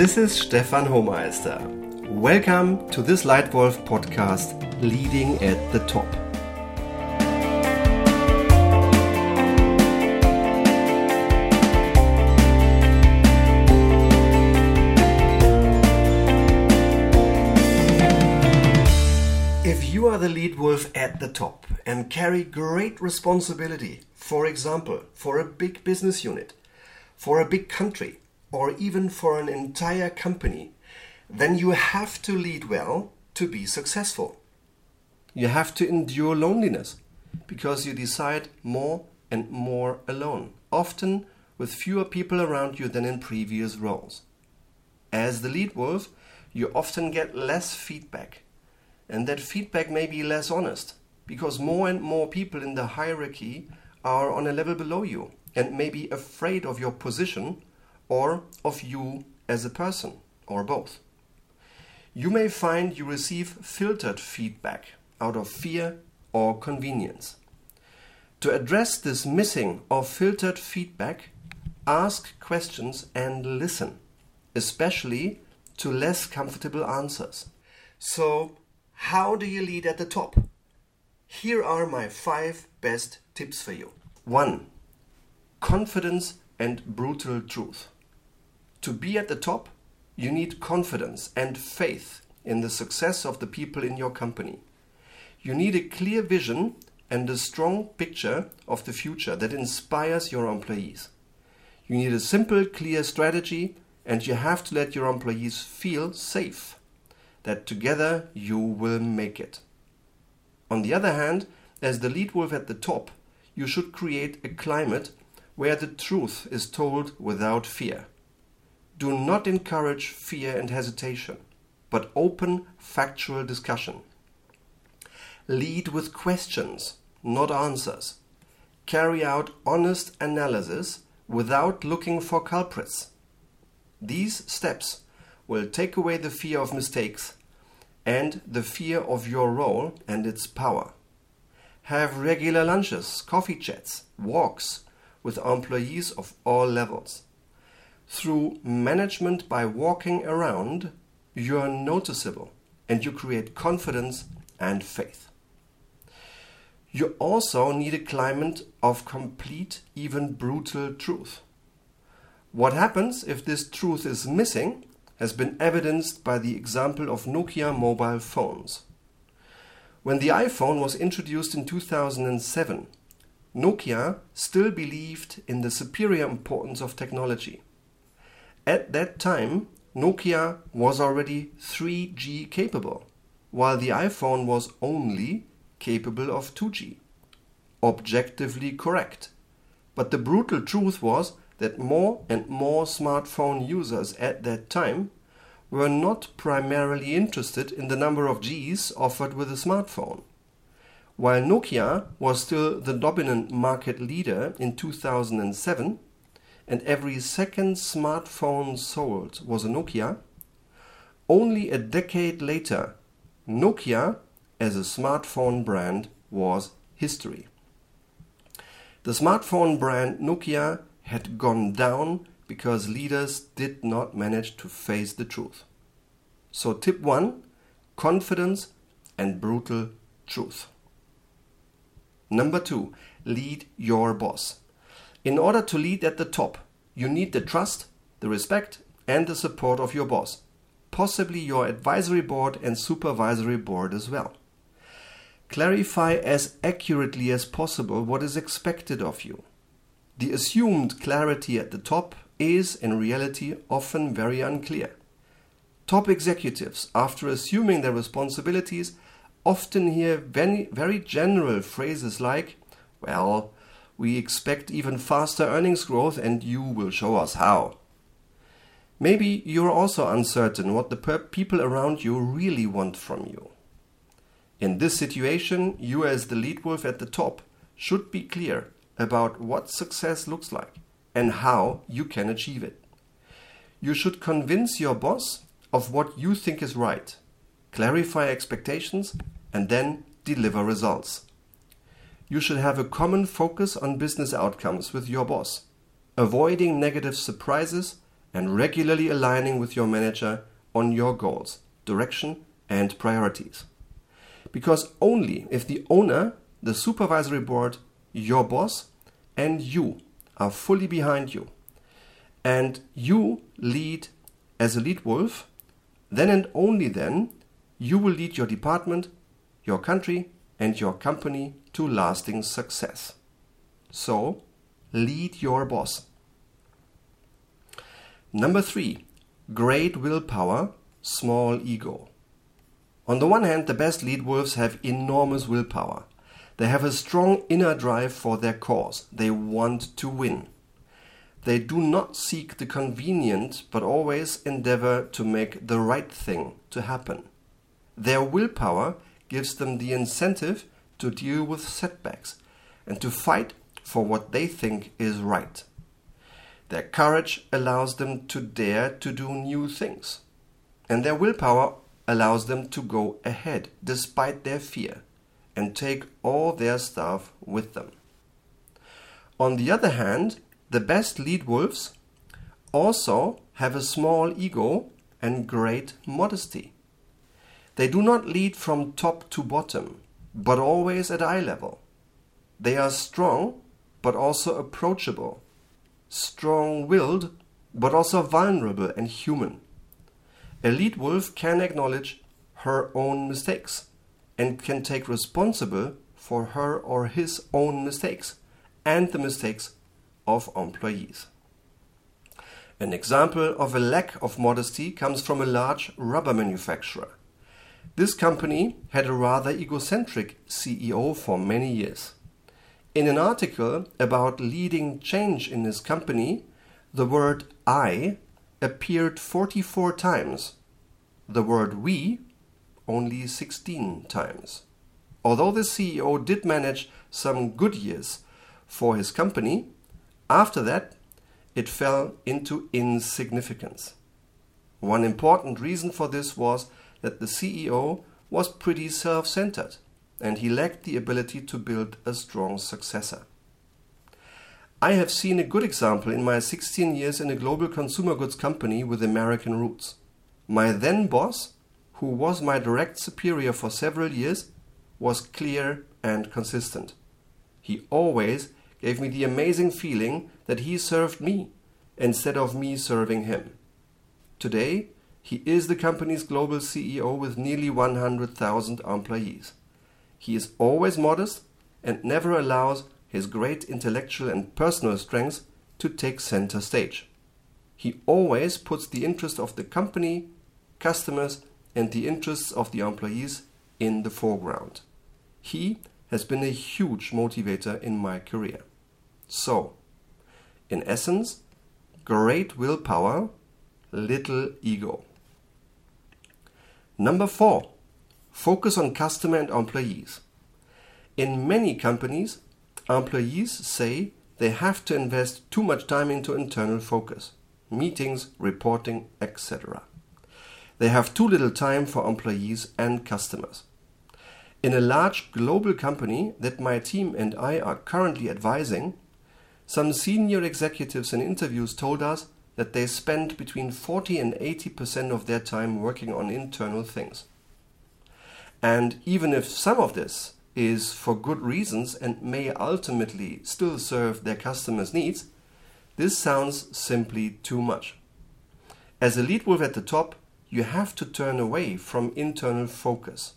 This is Stefan Homeister. Welcome to this Leitwolf podcast, Leading at the Top. If you are the lead wolf at the top and carry great responsibility, for example, for a big business unit, for a big country, or even for an entire company, then you have to lead well to be successful. You have to endure loneliness because you decide more and more alone, often with fewer people around you than in previous roles. As the lead wolf, you often get less feedback and that feedback may be less honest because more and more people in the hierarchy are on a level below you and may be afraid of your position or of you as a person or both. You may find you receive filtered feedback out of fear or convenience. To address this missing or filtered feedback, ask questions and listen, especially to less comfortable answers. So, how do you lead at the top? Here are my five best tips for you. 1. Confidence and brutal truth. To be at the top, you need confidence and faith in the success of the people in your company. You need a clear vision and a strong picture of the future that inspires your employees. You need a simple, clear strategy, and you have to let your employees feel safe that together you will make it. On the other hand, as the lead wolf at the top, you should create a climate where the truth is told without fear. Do not encourage fear and hesitation, but open factual discussion. Lead with questions, not answers. Carry out honest analysis without looking for culprits. These steps will take away the fear of mistakes and the fear of your role and its power. Have regular lunches, coffee chats, walks with employees of all levels. Through management by walking around, you are noticeable and you create confidence and faith. You also need a climate of complete, even brutal truth. What happens if this truth is missing has been evidenced by the example of Nokia mobile phones. When the iPhone was introduced in 2007, Nokia still believed in the superior importance of technology. At that time, Nokia was already 3G capable, while the iPhone was only capable of 2G. Objectively correct. But the brutal truth was that more and more smartphone users at that time were not primarily interested in the number of Gs offered with a smartphone. While Nokia was still the dominant market leader in 2007, and every second smartphone sold was a Nokia, only a decade later, Nokia as a smartphone brand was history. The smartphone brand Nokia had gone down because leaders did not manage to face the truth. So, tip one confidence and brutal truth. Number two, lead your boss. In order to lead at the top, you need the trust, the respect, and the support of your boss, possibly your advisory board and supervisory board as well. Clarify as accurately as possible what is expected of you. The assumed clarity at the top is in reality often very unclear. Top executives, after assuming their responsibilities, often hear very, very general phrases like, Well, we expect even faster earnings growth and you will show us how. Maybe you're also uncertain what the people around you really want from you. In this situation, you, as the lead wolf at the top, should be clear about what success looks like and how you can achieve it. You should convince your boss of what you think is right, clarify expectations, and then deliver results. You should have a common focus on business outcomes with your boss, avoiding negative surprises and regularly aligning with your manager on your goals, direction, and priorities. Because only if the owner, the supervisory board, your boss, and you are fully behind you, and you lead as a lead wolf, then and only then you will lead your department, your country, and your company to lasting success. So, lead your boss. Number three, great willpower, small ego. On the one hand, the best lead wolves have enormous willpower. They have a strong inner drive for their cause. They want to win. They do not seek the convenient, but always endeavor to make the right thing to happen. Their willpower gives them the incentive to deal with setbacks and to fight for what they think is right. Their courage allows them to dare to do new things. And their willpower allows them to go ahead despite their fear and take all their staff with them. On the other hand, the best lead wolves also have a small ego and great modesty. They do not lead from top to bottom, but always at eye level. They are strong, but also approachable, strong willed, but also vulnerable and human. A lead wolf can acknowledge her own mistakes and can take responsible for her or his own mistakes and the mistakes of employees. An example of a lack of modesty comes from a large rubber manufacturer. This company had a rather egocentric CEO for many years. In an article about leading change in his company, the word I appeared 44 times, the word we only 16 times. Although the CEO did manage some good years for his company, after that it fell into insignificance. One important reason for this was that the CEO was pretty self centered and he lacked the ability to build a strong successor. I have seen a good example in my 16 years in a global consumer goods company with American roots. My then boss, who was my direct superior for several years, was clear and consistent. He always gave me the amazing feeling that he served me instead of me serving him. Today, he is the company's global CEO with nearly 100,000 employees. He is always modest and never allows his great intellectual and personal strengths to take center stage. He always puts the interest of the company, customers, and the interests of the employees in the foreground. He has been a huge motivator in my career. So, in essence, great willpower, little ego. Number four, Focus on customer and employees. In many companies, employees say they have to invest too much time into internal focus, meetings, reporting, etc. They have too little time for employees and customers. In a large global company that my team and I are currently advising, some senior executives in interviews told us that they spend between 40 and 80% of their time working on internal things. And even if some of this is for good reasons and may ultimately still serve their customers' needs, this sounds simply too much. As a lead wolf at the top, you have to turn away from internal focus.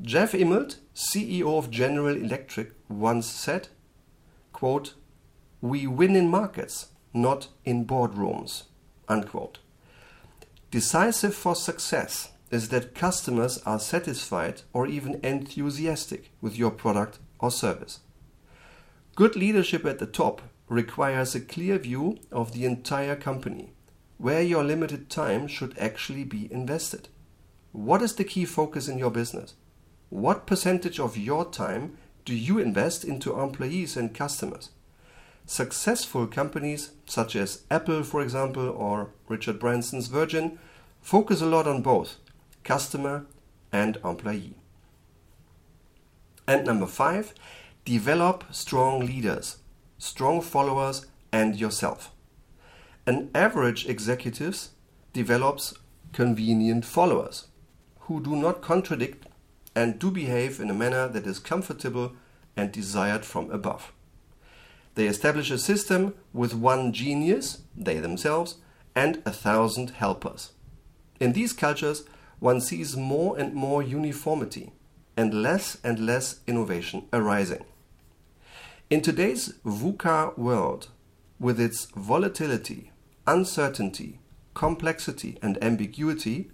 Jeff Immelt, CEO of General Electric, once said, quote, We win in markets, not in boardrooms. Unquote. Decisive for success is that customers are satisfied or even enthusiastic with your product or service. Good leadership at the top requires a clear view of the entire company, where your limited time should actually be invested. What is the key focus in your business? What percentage of your time do you invest into employees and customers? Successful companies, such as Apple, for example, or Richard Branson's Virgin, focus a lot on both customer, and employee. And number five, develop strong leaders, strong followers, and yourself. An average executive develops convenient followers who do not contradict and do behave in a manner that is comfortable and desired from above. They establish a system with one genius, they themselves, and a thousand helpers. In these cultures, one sees more and more uniformity and less and less innovation arising. In today's VUCA world, with its volatility, uncertainty, complexity, and ambiguity,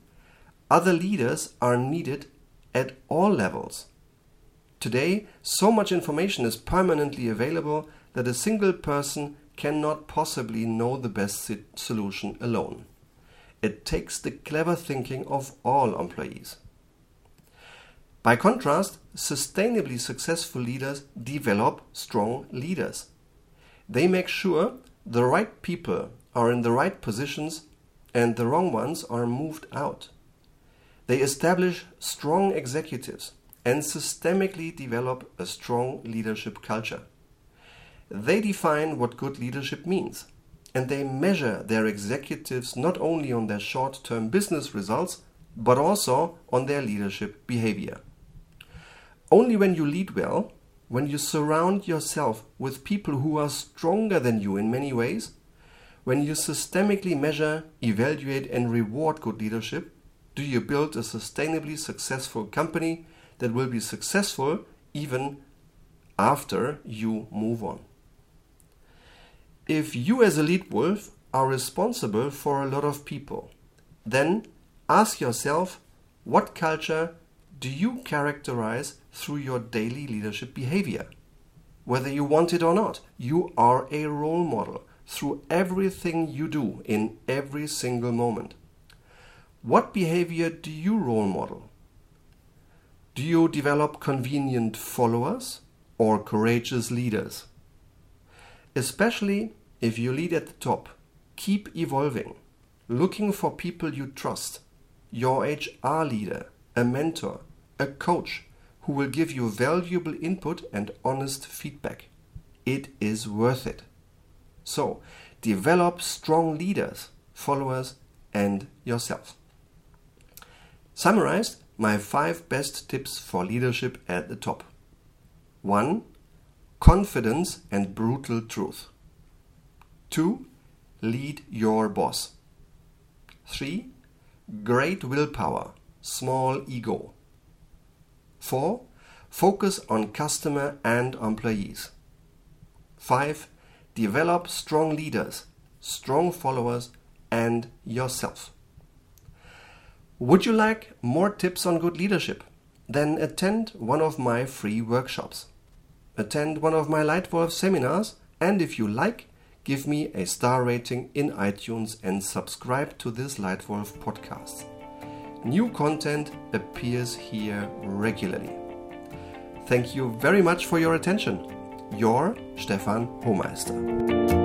other leaders are needed at all levels. Today, so much information is permanently available that a single person cannot possibly know the best solution alone. It takes the clever thinking of all employees. By contrast, sustainably successful leaders develop strong leaders. They make sure the right people are in the right positions and the wrong ones are moved out. They establish strong executives and systemically develop a strong leadership culture. They define what good leadership means, and they measure their executives not only on their short term business results, but also on their leadership behavior. Only when you lead well, when you surround yourself with people who are stronger than you in many ways, when you systemically measure, evaluate, and reward good leadership, do you build a sustainably successful company that will be successful even after you move on. If you, as a lead wolf, are responsible for a lot of people, then ask yourself what culture do you characterize through your daily leadership behavior? Whether you want it or not, you are a role model through everything you do in every single moment. What behavior do you role model? Do you develop convenient followers or courageous leaders? Especially if you lead at the top, keep evolving, looking for people you trust, your HR leader, a mentor, a coach who will give you valuable input and honest feedback. It is worth it. So, develop strong leaders, followers, and yourself. Summarized, my five best tips for leadership at the top. 1. Confidence and brutal truth. 2. Lead your boss. 3. Great willpower, small ego. 4. Focus on customer and employees. 5. Develop strong leaders, strong followers, and yourself. Would you like more tips on good leadership? Then attend one of my free workshops. Attend one of my Leitwolf seminars, and if you like, give me a star rating in iTunes and subscribe to this Leitwolf podcast. New content appears here regularly. Thank you very much for your attention. Your Stefan Homeister.